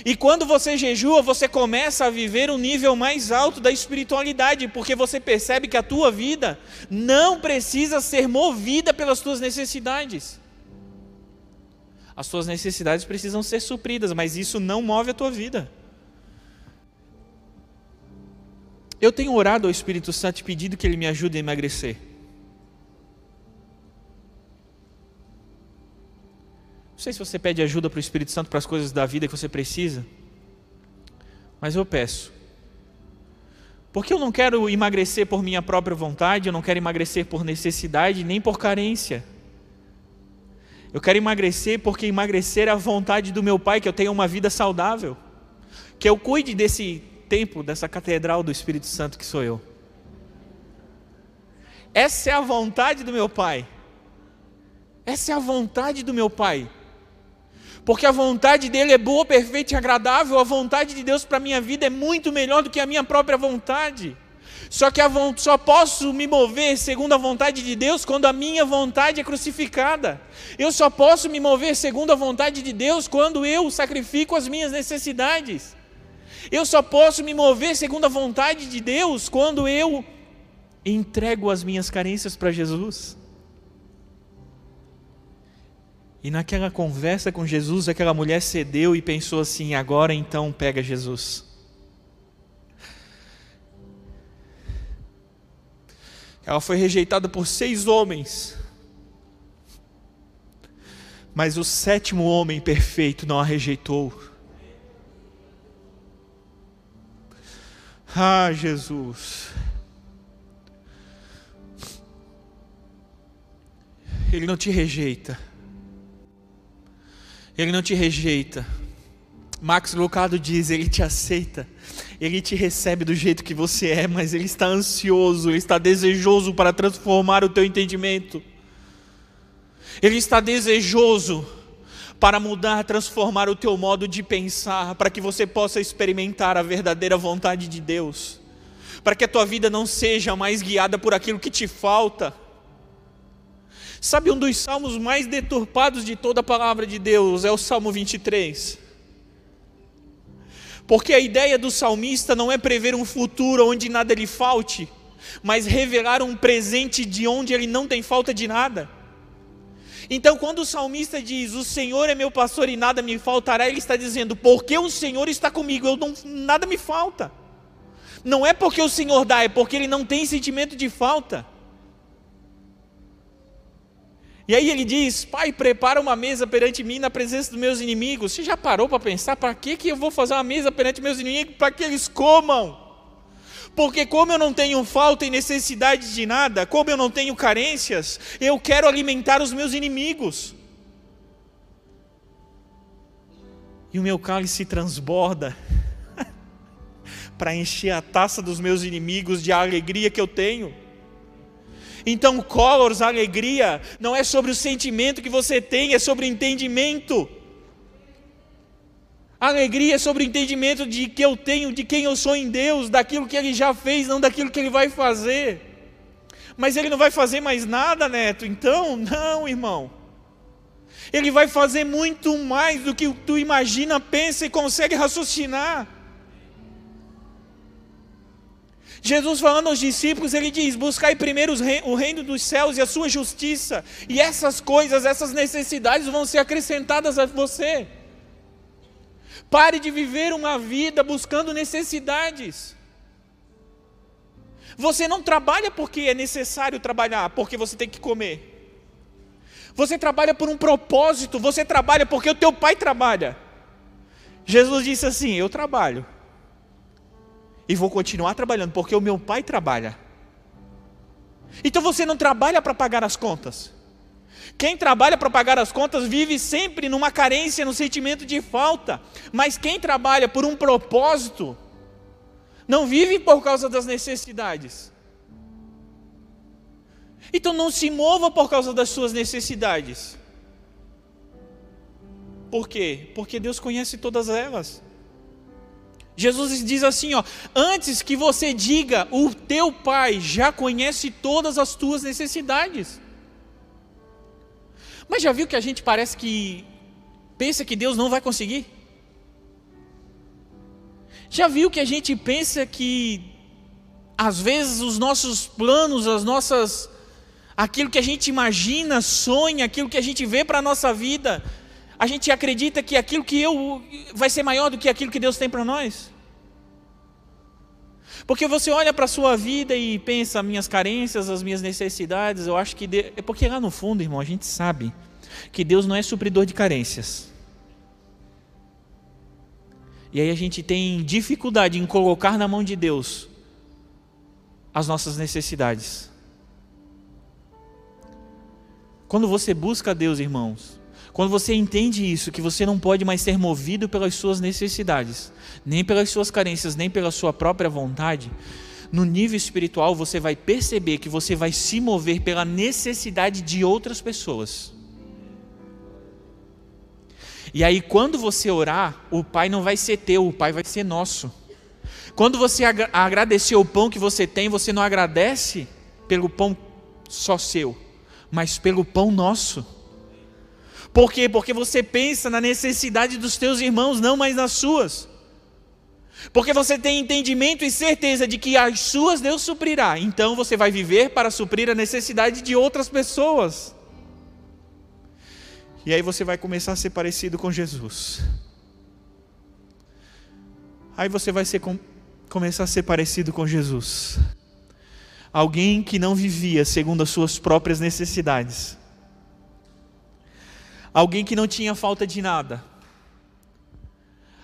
E quando você jejua, você começa a viver um nível mais alto da espiritualidade, porque você percebe que a tua vida não precisa ser movida pelas tuas necessidades. As tuas necessidades precisam ser supridas, mas isso não move a tua vida. Eu tenho orado ao Espírito Santo e pedido que ele me ajude a emagrecer. Não sei se você pede ajuda para o Espírito Santo para as coisas da vida que você precisa, mas eu peço. Porque eu não quero emagrecer por minha própria vontade, eu não quero emagrecer por necessidade, nem por carência. Eu quero emagrecer porque emagrecer é a vontade do meu Pai, que eu tenha uma vida saudável. Que eu cuide desse templo, dessa catedral do Espírito Santo que sou eu. Essa é a vontade do meu Pai. Essa é a vontade do meu Pai. Porque a vontade dele é boa, perfeita e agradável. A vontade de Deus para a minha vida é muito melhor do que a minha própria vontade. Só que só posso me mover segundo a vontade de Deus quando a minha vontade é crucificada. Eu só posso me mover segundo a vontade de Deus quando eu sacrifico as minhas necessidades. Eu só posso me mover segundo a vontade de Deus quando eu entrego as minhas carências para Jesus. E naquela conversa com Jesus, aquela mulher cedeu e pensou assim: agora então pega Jesus. Ela foi rejeitada por seis homens. Mas o sétimo homem perfeito não a rejeitou. Ah, Jesus. Ele não te rejeita. Ele não te rejeita. Max Lucado diz: Ele te aceita ele te recebe do jeito que você é, mas ele está ansioso, ele está desejoso para transformar o teu entendimento. Ele está desejoso para mudar, transformar o teu modo de pensar, para que você possa experimentar a verdadeira vontade de Deus. para que a tua vida não seja mais guiada por aquilo que te falta. Sabe um dos salmos mais deturpados de toda a palavra de Deus é o Salmo 23. Porque a ideia do salmista não é prever um futuro onde nada lhe falte, mas revelar um presente de onde ele não tem falta de nada. Então, quando o salmista diz: "O Senhor é meu pastor e nada me faltará", ele está dizendo: "Porque o Senhor está comigo, eu não, nada me falta". Não é porque o Senhor dá, é porque ele não tem sentimento de falta. E aí ele diz: Pai, prepara uma mesa perante mim na presença dos meus inimigos. Você já parou para pensar para que, que eu vou fazer uma mesa perante meus inimigos? Para que eles comam. Porque, como eu não tenho falta e necessidade de nada, como eu não tenho carências, eu quero alimentar os meus inimigos. E o meu cálice transborda para encher a taça dos meus inimigos de alegria que eu tenho. Então, colors, alegria, não é sobre o sentimento que você tem, é sobre o entendimento. Alegria é sobre o entendimento de que eu tenho, de quem eu sou em Deus, daquilo que Ele já fez, não daquilo que Ele vai fazer. Mas Ele não vai fazer mais nada, neto. Então, não, irmão. Ele vai fazer muito mais do que tu imagina, pensa e consegue raciocinar. Jesus falando aos discípulos, ele diz: Buscai primeiro o reino dos céus e a sua justiça, e essas coisas, essas necessidades vão ser acrescentadas a você. Pare de viver uma vida buscando necessidades. Você não trabalha porque é necessário trabalhar, porque você tem que comer. Você trabalha por um propósito, você trabalha porque o teu pai trabalha. Jesus disse assim: Eu trabalho e vou continuar trabalhando, porque o meu pai trabalha. Então você não trabalha para pagar as contas. Quem trabalha para pagar as contas vive sempre numa carência, no sentimento de falta. Mas quem trabalha por um propósito, não vive por causa das necessidades. Então não se mova por causa das suas necessidades. Por quê? Porque Deus conhece todas elas. Jesus diz assim, ó, antes que você diga, o teu pai já conhece todas as tuas necessidades. Mas já viu que a gente parece que pensa que Deus não vai conseguir? Já viu que a gente pensa que às vezes os nossos planos, as nossas aquilo que a gente imagina, sonha, aquilo que a gente vê para a nossa vida, a gente acredita que aquilo que eu vai ser maior do que aquilo que Deus tem para nós? Porque você olha para a sua vida e pensa, minhas carências, as minhas necessidades, eu acho que. De... É porque lá no fundo, irmão, a gente sabe que Deus não é supridor de carências. E aí a gente tem dificuldade em colocar na mão de Deus as nossas necessidades. Quando você busca Deus, irmãos, quando você entende isso, que você não pode mais ser movido pelas suas necessidades, nem pelas suas carências, nem pela sua própria vontade, no nível espiritual você vai perceber que você vai se mover pela necessidade de outras pessoas. E aí, quando você orar, o Pai não vai ser teu, o Pai vai ser nosso. Quando você agradecer o pão que você tem, você não agradece pelo pão só seu, mas pelo pão nosso. Por quê? Porque você pensa na necessidade dos teus irmãos, não mais nas suas. Porque você tem entendimento e certeza de que as suas Deus suprirá. Então você vai viver para suprir a necessidade de outras pessoas. E aí você vai começar a ser parecido com Jesus. Aí você vai ser, começar a ser parecido com Jesus. Alguém que não vivia segundo as suas próprias necessidades alguém que não tinha falta de nada,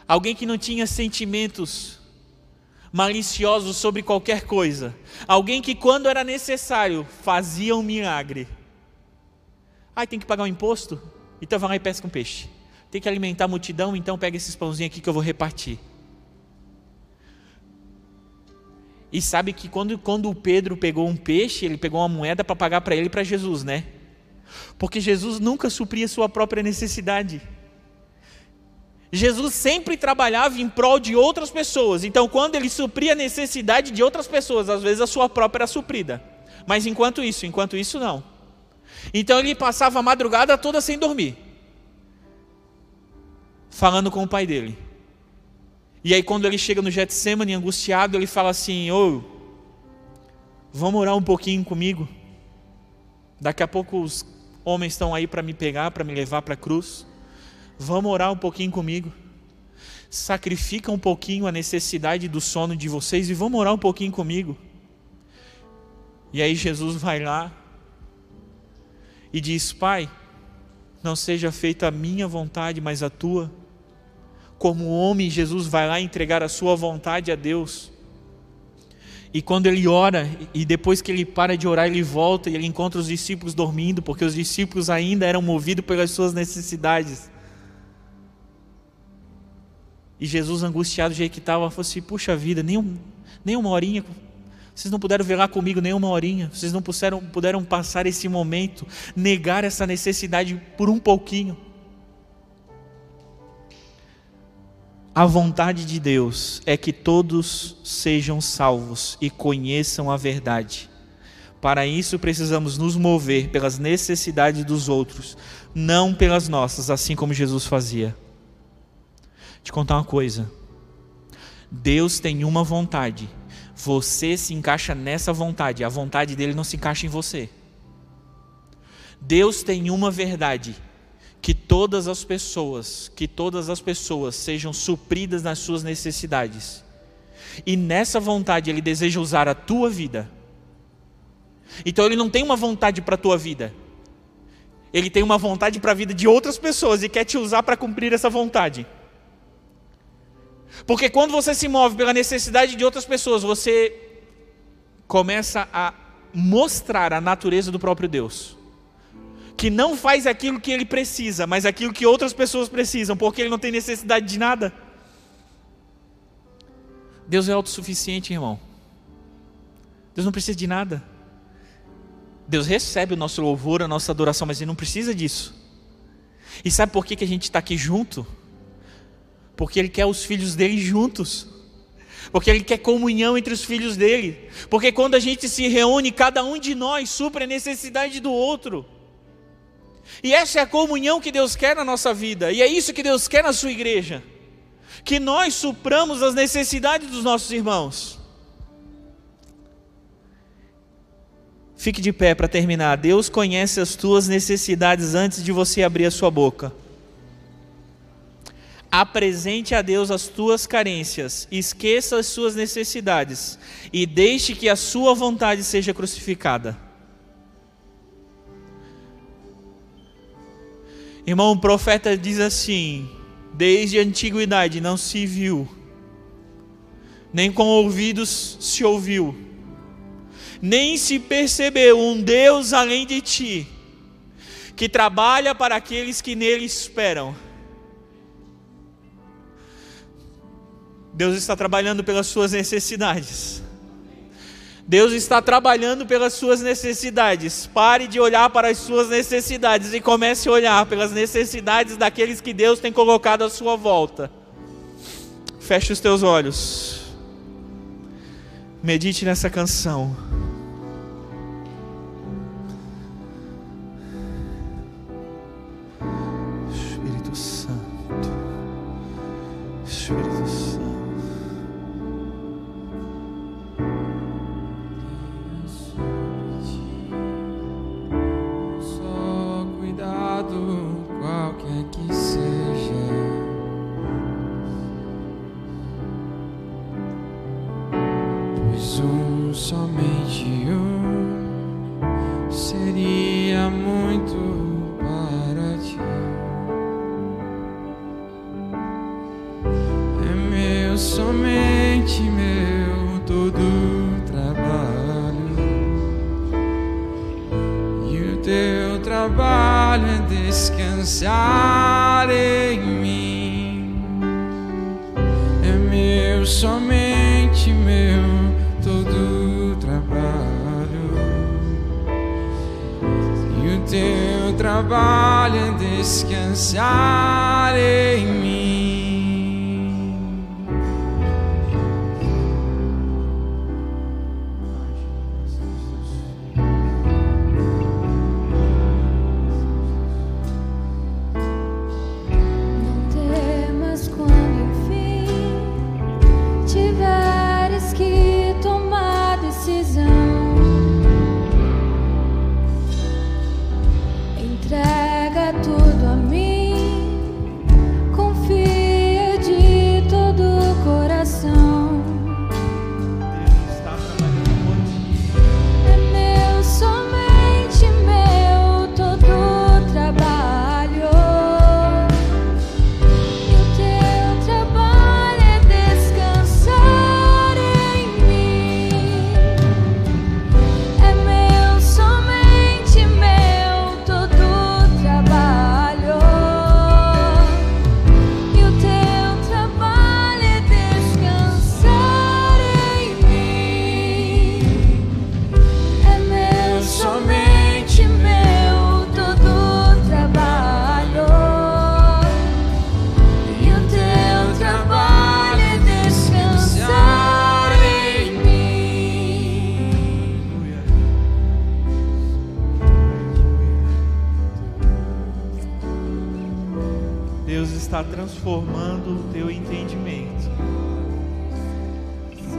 alguém que não tinha sentimentos maliciosos sobre qualquer coisa, alguém que, quando era necessário, fazia um milagre. Ai, tem que pagar um imposto? Então vai lá e pesca um peixe. Tem que alimentar a multidão, então pega esses pãozinhos aqui que eu vou repartir. E sabe que quando, quando o Pedro pegou um peixe, ele pegou uma moeda para pagar para ele e para Jesus, né? Porque Jesus nunca supria sua própria necessidade. Jesus sempre trabalhava em prol de outras pessoas. Então, quando ele supria a necessidade de outras pessoas, às vezes a sua própria era suprida. Mas enquanto isso, enquanto isso não. Então ele passava a madrugada toda sem dormir, falando com o pai dele. E aí quando ele chega no Getsemane angustiado, ele fala assim: "Ô, vamos orar um pouquinho comigo? Daqui a pouco os homens estão aí para me pegar, para me levar para a cruz. Vamos orar um pouquinho comigo. Sacrifica um pouquinho a necessidade do sono de vocês e vamos orar um pouquinho comigo." E aí Jesus vai lá e diz: Pai, não seja feita a minha vontade, mas a tua. Como homem, Jesus vai lá entregar a sua vontade a Deus. E quando ele ora, e depois que ele para de orar, ele volta e ele encontra os discípulos dormindo, porque os discípulos ainda eram movidos pelas suas necessidades. E Jesus, angustiado do jeito que estava, falou assim: Puxa vida, nem, um, nem uma horinha vocês não puderam velar comigo nem uma horinha. Vocês não puderam, puderam passar esse momento, negar essa necessidade por um pouquinho. A vontade de Deus é que todos sejam salvos e conheçam a verdade. Para isso precisamos nos mover pelas necessidades dos outros, não pelas nossas, assim como Jesus fazia. Te contar uma coisa. Deus tem uma vontade você se encaixa nessa vontade, a vontade dele não se encaixa em você. Deus tem uma verdade, que todas as pessoas, que todas as pessoas sejam supridas nas suas necessidades. E nessa vontade ele deseja usar a tua vida. Então ele não tem uma vontade para a tua vida. Ele tem uma vontade para a vida de outras pessoas e quer te usar para cumprir essa vontade. Porque quando você se move pela necessidade de outras pessoas, você começa a mostrar a natureza do próprio Deus. Que não faz aquilo que ele precisa, mas aquilo que outras pessoas precisam, porque ele não tem necessidade de nada. Deus é autossuficiente, irmão. Deus não precisa de nada. Deus recebe o nosso louvor, a nossa adoração, mas Ele não precisa disso. E sabe por que, que a gente está aqui junto? Porque Ele quer os filhos dele juntos. Porque Ele quer comunhão entre os filhos dele. Porque quando a gente se reúne, cada um de nós supre a necessidade do outro. E essa é a comunhão que Deus quer na nossa vida. E é isso que Deus quer na sua igreja. Que nós supramos as necessidades dos nossos irmãos. Fique de pé para terminar. Deus conhece as tuas necessidades antes de você abrir a sua boca apresente a Deus as tuas carências, esqueça as suas necessidades e deixe que a sua vontade seja crucificada. Irmão, o profeta diz assim: desde a antiguidade não se viu, nem com ouvidos se ouviu, nem se percebeu um Deus além de ti, que trabalha para aqueles que nele esperam. Deus está trabalhando pelas suas necessidades. Deus está trabalhando pelas suas necessidades. Pare de olhar para as suas necessidades e comece a olhar pelas necessidades daqueles que Deus tem colocado à sua volta. Feche os teus olhos. Medite nessa canção. Espírito Santo. Espírito Santo.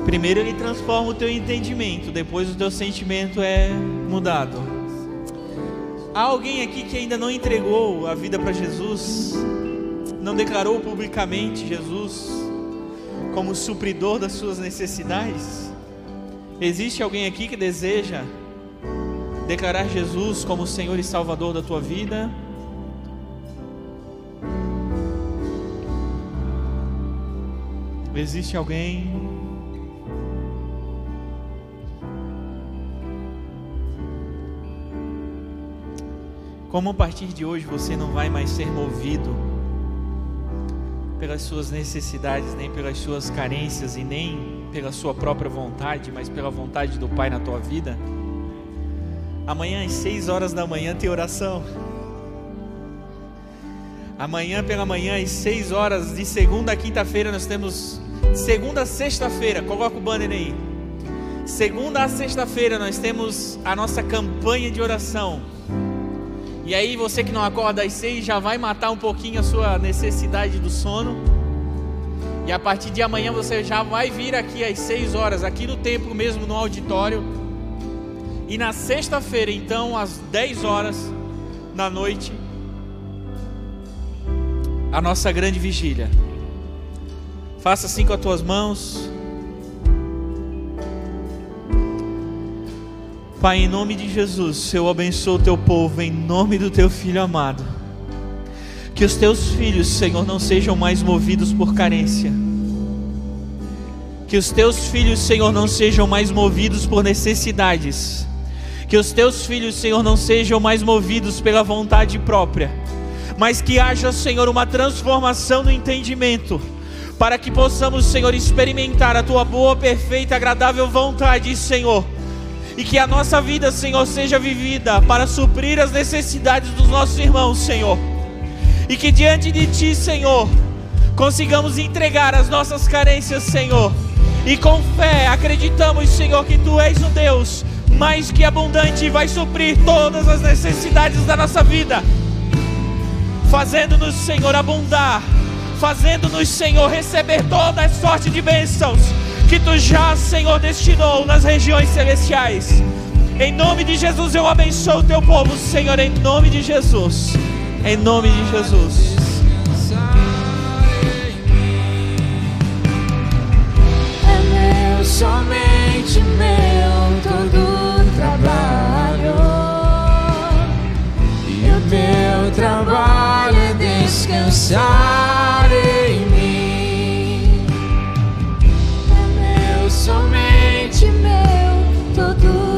Primeiro ele transforma o teu entendimento, depois o teu sentimento é mudado. Há alguém aqui que ainda não entregou a vida para Jesus, não declarou publicamente Jesus como supridor das suas necessidades? Existe alguém aqui que deseja declarar Jesus como Senhor e Salvador da tua vida? Existe alguém Como a partir de hoje você não vai mais ser movido pelas suas necessidades, nem pelas suas carências e nem pela sua própria vontade, mas pela vontade do Pai na tua vida. Amanhã às seis horas da manhã tem oração. Amanhã pela manhã às seis horas de segunda a quinta-feira nós temos segunda a sexta-feira. Coloca o banner aí. Segunda a sexta-feira nós temos a nossa campanha de oração e aí você que não acorda às seis já vai matar um pouquinho a sua necessidade do sono. E a partir de amanhã você já vai vir aqui às seis horas, aqui no templo mesmo, no auditório. E na sexta-feira, então, às dez horas da noite, a nossa grande vigília. Faça assim com as tuas mãos. Pai, em nome de Jesus, eu abençoo o teu povo, em nome do teu filho amado. Que os teus filhos, Senhor, não sejam mais movidos por carência. Que os teus filhos, Senhor, não sejam mais movidos por necessidades. Que os teus filhos, Senhor, não sejam mais movidos pela vontade própria. Mas que haja, Senhor, uma transformação no entendimento. Para que possamos, Senhor, experimentar a tua boa, perfeita, agradável vontade, Senhor e que a nossa vida, Senhor, seja vivida para suprir as necessidades dos nossos irmãos, Senhor. E que diante de Ti, Senhor, consigamos entregar as nossas carências, Senhor. E com fé acreditamos, Senhor, que Tu és o Deus mais que abundante e vai suprir todas as necessidades da nossa vida, fazendo-nos, Senhor, abundar, fazendo-nos, Senhor, receber toda a sorte de bênçãos que tu já, Senhor, destinou nas regiões celestiais. Em nome de Jesus eu abençoo o teu povo, Senhor, em nome de Jesus. Em nome de Jesus. É meu, somente meu, todo trabalho. meu trabalho é descansar em mim. Meu, somente meu, todo